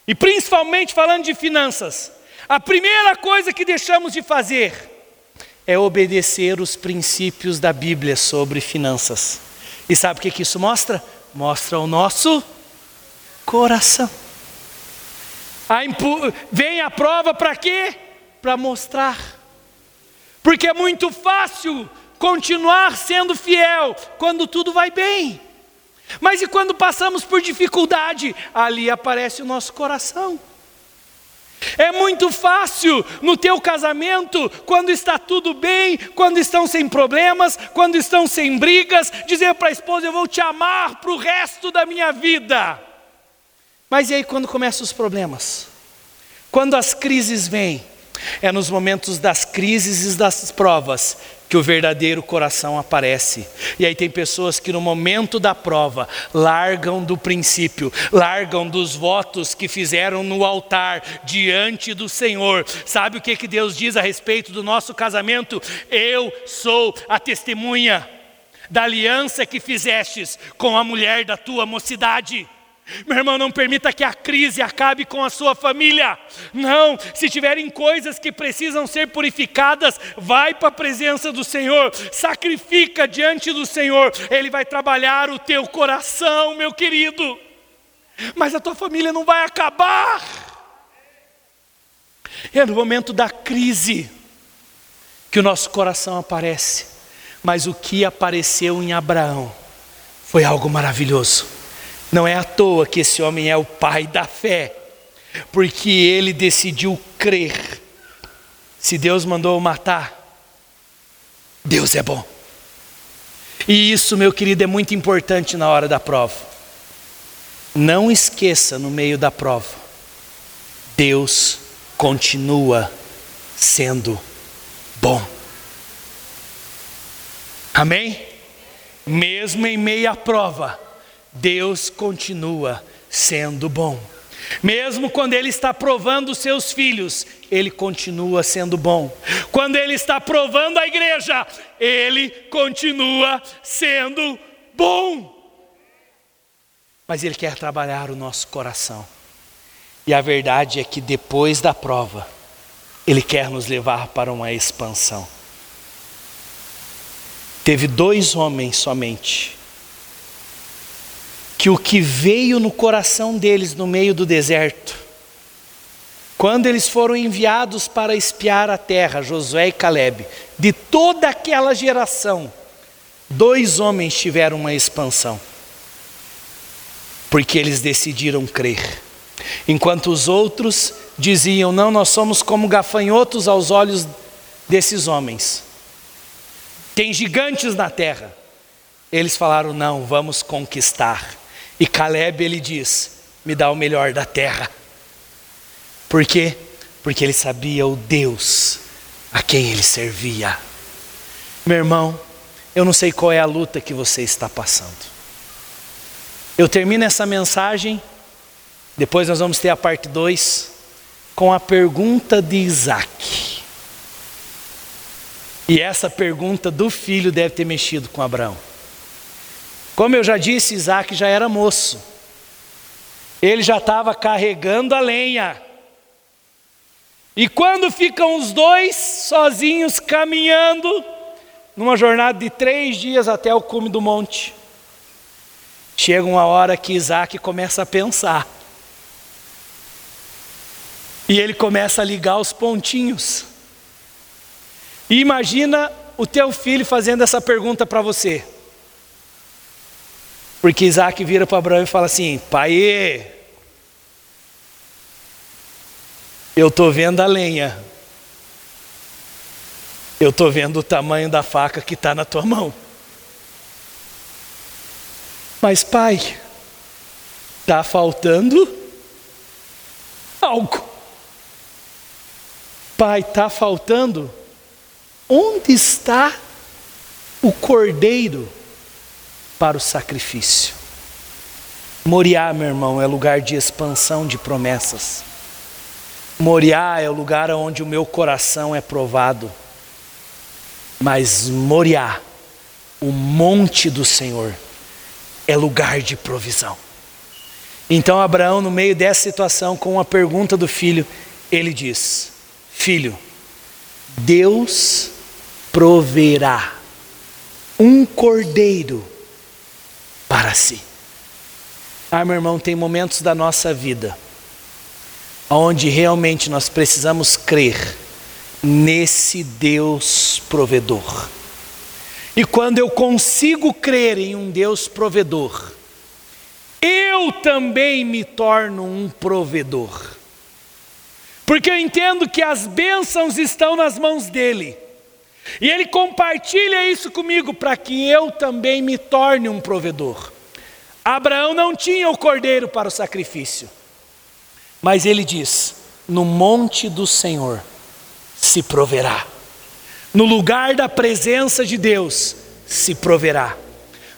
e principalmente falando de finanças, a primeira coisa que deixamos de fazer é obedecer os princípios da Bíblia sobre finanças. E sabe o que, que isso mostra? Mostra o nosso coração. A vem a prova para quê? Para mostrar. Porque é muito fácil continuar sendo fiel quando tudo vai bem. Mas e quando passamos por dificuldade? Ali aparece o nosso coração. É muito fácil no teu casamento, quando está tudo bem, quando estão sem problemas, quando estão sem brigas, dizer para a esposa: Eu vou te amar para o resto da minha vida. Mas e aí quando começam os problemas? Quando as crises vêm? É nos momentos das crises e das provas que o verdadeiro coração aparece. E aí tem pessoas que no momento da prova largam do princípio, largam dos votos que fizeram no altar diante do Senhor. Sabe o que que Deus diz a respeito do nosso casamento? Eu sou a testemunha da aliança que fizestes com a mulher da tua mocidade. Meu irmão, não permita que a crise acabe com a sua família. Não, se tiverem coisas que precisam ser purificadas, vai para a presença do Senhor, sacrifica diante do Senhor, Ele vai trabalhar o teu coração, meu querido. Mas a tua família não vai acabar. É no momento da crise que o nosso coração aparece. Mas o que apareceu em Abraão foi algo maravilhoso. Não é à toa que esse homem é o pai da fé, porque ele decidiu crer. Se Deus mandou matar, Deus é bom. E isso, meu querido, é muito importante na hora da prova. Não esqueça no meio da prova, Deus continua sendo bom. Amém? Mesmo em meio à prova, Deus continua sendo bom. Mesmo quando Ele está provando os seus filhos, Ele continua sendo bom. Quando Ele está provando a igreja, Ele continua sendo bom. Mas Ele quer trabalhar o nosso coração. E a verdade é que depois da prova, Ele quer nos levar para uma expansão. Teve dois homens somente que o que veio no coração deles no meio do deserto, quando eles foram enviados para espiar a terra, Josué e Caleb, de toda aquela geração, dois homens tiveram uma expansão, porque eles decidiram crer, enquanto os outros diziam: Não, nós somos como gafanhotos aos olhos desses homens, tem gigantes na terra. Eles falaram: Não, vamos conquistar. E Caleb ele diz: Me dá o melhor da terra. Por quê? Porque ele sabia o Deus a quem ele servia. Meu irmão, eu não sei qual é a luta que você está passando. Eu termino essa mensagem, depois nós vamos ter a parte 2, com a pergunta de Isaac. E essa pergunta do filho deve ter mexido com Abraão. Como eu já disse, Isaac já era moço. Ele já estava carregando a lenha. E quando ficam os dois sozinhos caminhando, numa jornada de três dias até o cume do monte, chega uma hora que Isaac começa a pensar. E ele começa a ligar os pontinhos. E imagina o teu filho fazendo essa pergunta para você. Porque Isaac vira para Abraão e fala assim: Pai, eu estou vendo a lenha, eu estou vendo o tamanho da faca que está na tua mão. Mas, pai, está faltando algo. Pai, está faltando. Onde está o cordeiro? Para o sacrifício. Moriá, meu irmão, é lugar de expansão de promessas. Moriá é o lugar onde o meu coração é provado. Mas Moriá, o monte do Senhor, é lugar de provisão. Então Abraão, no meio dessa situação, com uma pergunta do filho, ele diz: Filho, Deus proverá um cordeiro para si. Ah, meu irmão, tem momentos da nossa vida onde realmente nós precisamos crer nesse Deus provedor. E quando eu consigo crer em um Deus provedor, eu também me torno um provedor. Porque eu entendo que as bênçãos estão nas mãos dele. E ele compartilha isso comigo para que eu também me torne um provedor. Abraão não tinha o cordeiro para o sacrifício. Mas ele diz: no monte do Senhor se proverá, no lugar da presença de Deus se proverá,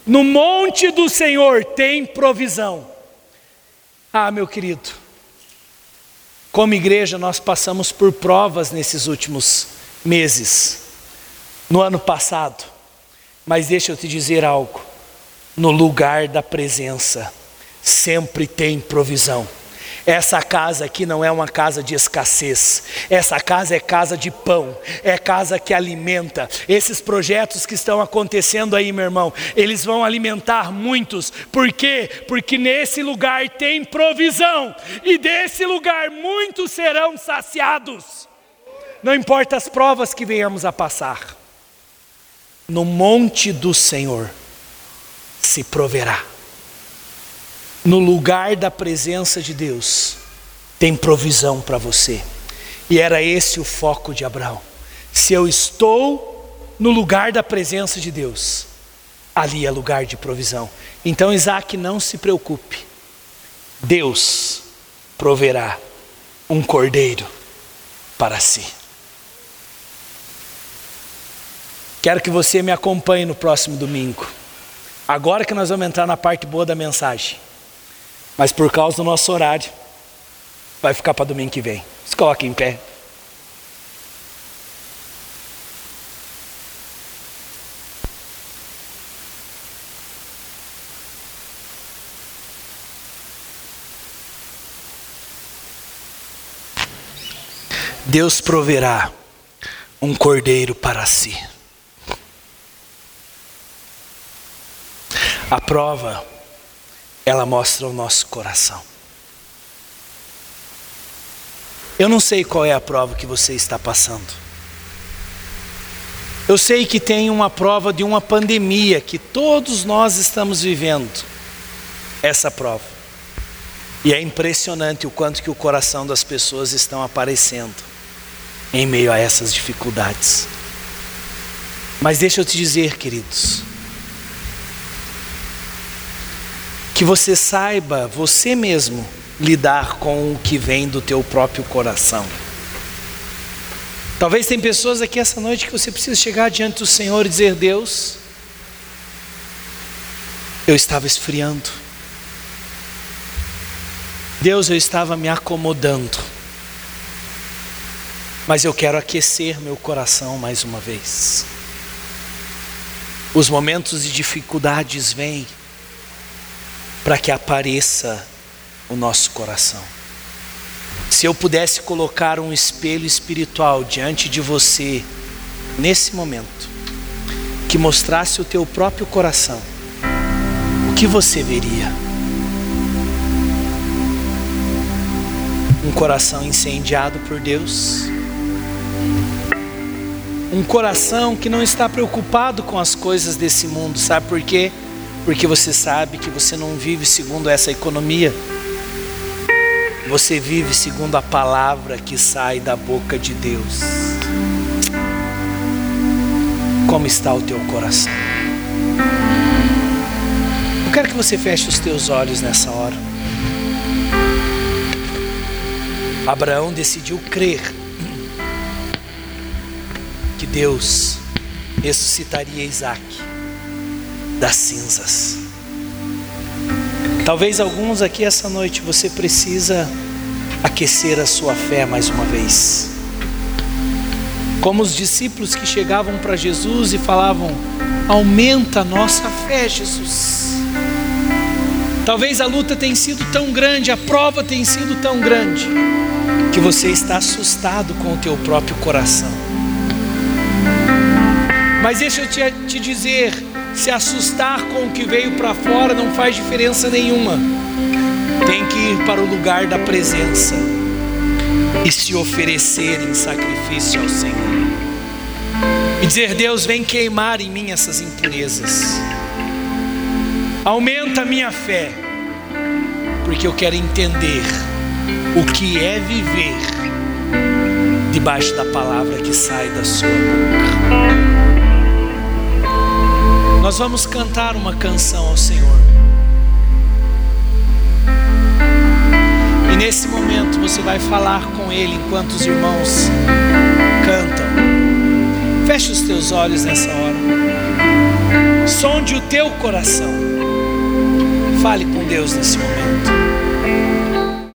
no monte do Senhor tem provisão. Ah, meu querido, como igreja nós passamos por provas nesses últimos meses, no ano passado, mas deixa eu te dizer algo: no lugar da presença sempre tem provisão. Essa casa aqui não é uma casa de escassez, essa casa é casa de pão, é casa que alimenta. Esses projetos que estão acontecendo aí, meu irmão, eles vão alimentar muitos, por quê? Porque nesse lugar tem provisão, e desse lugar muitos serão saciados, não importa as provas que venhamos a passar, no monte do Senhor se proverá no lugar da presença de Deus, tem provisão para você. E era esse o foco de Abraão. Se eu estou no lugar da presença de Deus, ali é lugar de provisão. Então Isaac não se preocupe. Deus proverá um cordeiro para si. Quero que você me acompanhe no próximo domingo. Agora que nós vamos entrar na parte boa da mensagem. Mas por causa do nosso horário, vai ficar para domingo que vem. Se coloque em pé. Deus proverá um cordeiro para si. A prova ela mostra o nosso coração. Eu não sei qual é a prova que você está passando. Eu sei que tem uma prova de uma pandemia que todos nós estamos vivendo. Essa prova. E é impressionante o quanto que o coração das pessoas estão aparecendo em meio a essas dificuldades. Mas deixa eu te dizer, queridos, que você saiba você mesmo lidar com o que vem do teu próprio coração. Talvez tem pessoas aqui essa noite que você precisa chegar diante do Senhor e dizer: Deus, eu estava esfriando. Deus, eu estava me acomodando. Mas eu quero aquecer meu coração mais uma vez. Os momentos de dificuldades vêm para que apareça o nosso coração. Se eu pudesse colocar um espelho espiritual diante de você, nesse momento, que mostrasse o teu próprio coração, o que você veria? Um coração incendiado por Deus, um coração que não está preocupado com as coisas desse mundo, sabe por quê? Porque você sabe que você não vive segundo essa economia, você vive segundo a palavra que sai da boca de Deus. Como está o teu coração? Eu quero que você feche os teus olhos nessa hora. Abraão decidiu crer que Deus ressuscitaria Isaac das cinzas. Talvez alguns aqui essa noite você precisa aquecer a sua fé mais uma vez. Como os discípulos que chegavam para Jesus e falavam: Aumenta a nossa fé, Jesus. Talvez a luta tenha sido tão grande, a prova tenha sido tão grande, que você está assustado com o teu próprio coração. Mas deixa eu te, te dizer, se assustar com o que veio para fora não faz diferença nenhuma. Tem que ir para o lugar da presença. e se oferecer em sacrifício ao Senhor. E dizer: Deus, vem queimar em mim essas impurezas. Aumenta a minha fé, porque eu quero entender o que é viver debaixo da palavra que sai da sua boca. Nós vamos cantar uma canção ao Senhor. E nesse momento você vai falar com Ele enquanto os irmãos cantam. Feche os teus olhos nessa hora. Sonde o teu coração. Fale com Deus nesse momento.